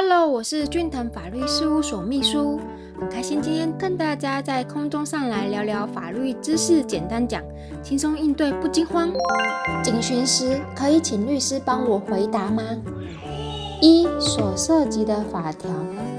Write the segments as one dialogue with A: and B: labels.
A: Hello，我是俊腾法律事务所秘书，很开心今天跟大家在空中上来聊聊法律知识，简单讲，轻松应对不惊慌。警询时可以请律师帮我回答吗？一所涉及的法条，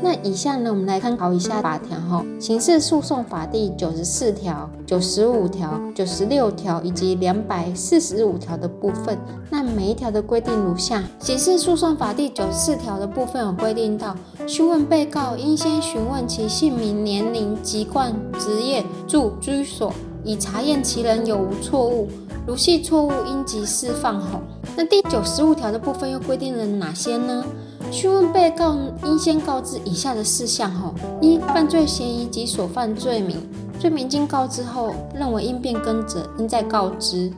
A: 那以下呢，我们来参考一下法条哈。刑事诉讼法第九十四条、九十五条、九十六条以及两百四十五条的部分，那每一条的规定如下：刑事诉讼法第九十四条的部分有规定到，询问被告应先询问其姓名、年龄、籍贯、职业、住居所，以查验其人有无错误。如系错误，应即释放。后，那第九十五条的部分又规定了哪些呢？询问被告应先告知以下的事项。吼，一、犯罪嫌疑及所犯罪名，罪名经告知后认为应变更者，应再告知。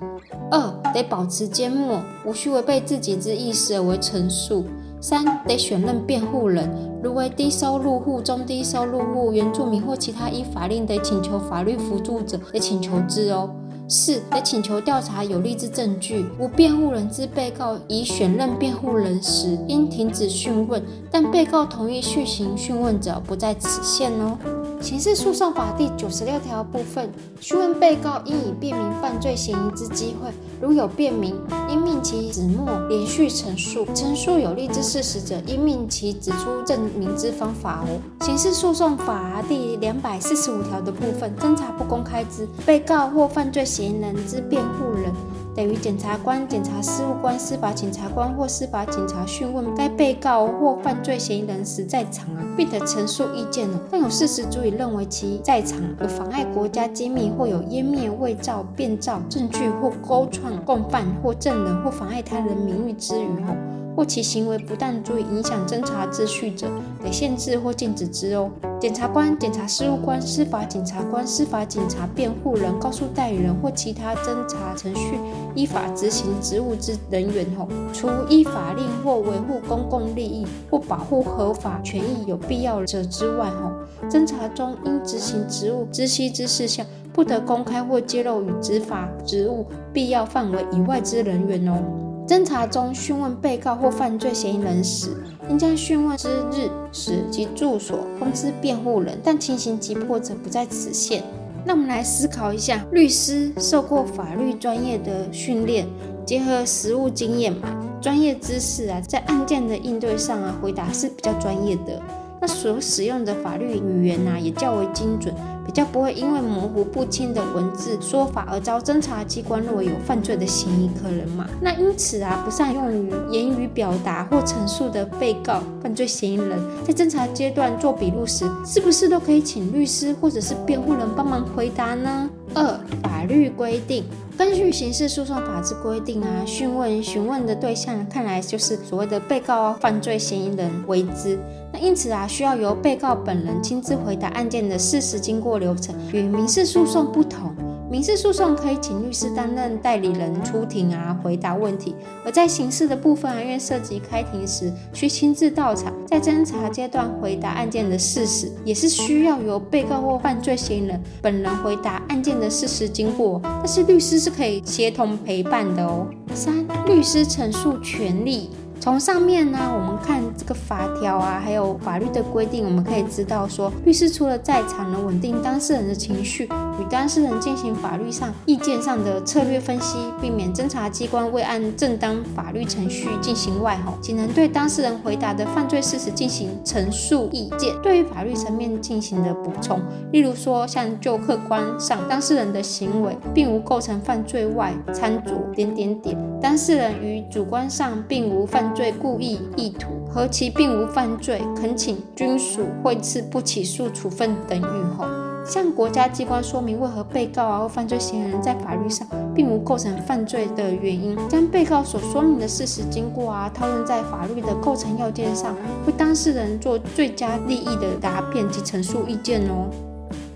A: 二、得保持缄默，无需违背自己之意思而为陈述。三、得选任辩护人，如为低收入户、中低收入户、原住民或其他依法令得请求法律辅助者，得请求之哦。四、得请求调查有利之证据。无辩护人之被告已选任辩护人时，应停止讯问；但被告同意续行讯问者，不在此限哦。刑事诉讼法第九十六条部分，讯问被告应以辨明犯罪嫌疑之机会，如有辨明，应命其子目连续陈述；陈述有利之事实者，应命其指出证明之方法哦。刑事诉讼法第两百四十五条的部分，侦查不公开之被告或犯罪嫌疑人之辩护人。等于检察官、检察事务官、司法检察官或司法警察讯问该被告或犯罪嫌疑人时在场啊，并得陈述意见了，但有事实足以认为其在场有妨碍国家机密或有湮灭、伪造、变造证据或勾创共犯或证人或妨碍他人名誉之余。或其行为不但足以影响侦查秩序者，得限制或禁止之哦。检察官、检察事务官、司法检察官、司法警察辩护人、告诉代理人或其他侦查程序依法执行职务之人员吼，除依法令或维护公共利益或保护合法权益有必要者之外吼，侦查中应执行职务知悉之事项，不得公开或揭露与执法职务必要范围以外之人员哦。侦查中讯问被告或犯罪嫌疑人时，应将讯问之日时及住所通知辩护人，但情形急迫者不在此限。那我们来思考一下，律师受过法律专业的训练，结合实务经验嘛，专业知识啊，在案件的应对上啊，回答是比较专业的。那所使用的法律语言呐，也较为精准，比较不会因为模糊不清的文字说法而遭侦查机关认为有犯罪的嫌疑可能嘛？那因此啊，不善用于言语表达或陈述的被告、犯罪嫌疑人，在侦查阶段做笔录时，是不是都可以请律师或者是辩护人帮忙回答呢？二、法律规定。根据刑事诉讼法之规定啊，讯问询问的对象看来就是所谓的被告、犯罪嫌疑人为之。那因此啊，需要由被告本人亲自回答案件的事实经过过流程，与民事诉讼不同。民事诉讼可以请律师担任代理人出庭啊，回答问题；而在刑事的部分啊，因为涉及开庭时需亲自到场，在侦查阶段回答案件的事实，也是需要由被告或犯罪嫌疑人本人回答案件的事实经过。但是律师是可以协同陪伴的哦。三、律师陈述权利。从上面呢，我们看这个法条啊，还有法律的规定，我们可以知道说，律师除了在场能稳定当事人的情绪，与当事人进行法律上意见上的策略分析，避免侦查机关未按正当法律程序进行外吼，仅能对当事人回答的犯罪事实进行陈述意见，对于法律层面进行的补充，例如说像就客观上当事人的行为并无构成犯罪外参酌点点点，当事人于主观上并无犯。罪故意意图和其并无犯罪，恳请军属会赐不起诉处分等预后，向国家机关说明为何被告啊或犯罪嫌疑人在法律上并无构成犯罪的原因，将被告所说明的事实经过啊套用在法律的构成要件上，为当事人做最佳利益的答辩及陈述意见哦。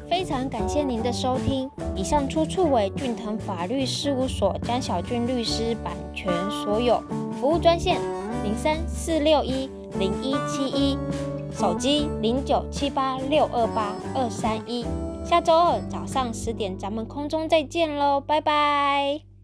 B: 非常感谢您的收听，以上出处为俊腾法律事务所江小俊律师版权所有，服务专线。零三四六一零一七一，手机零九七八六二八二三一。下周二早上十点，咱们空中再见喽，拜拜。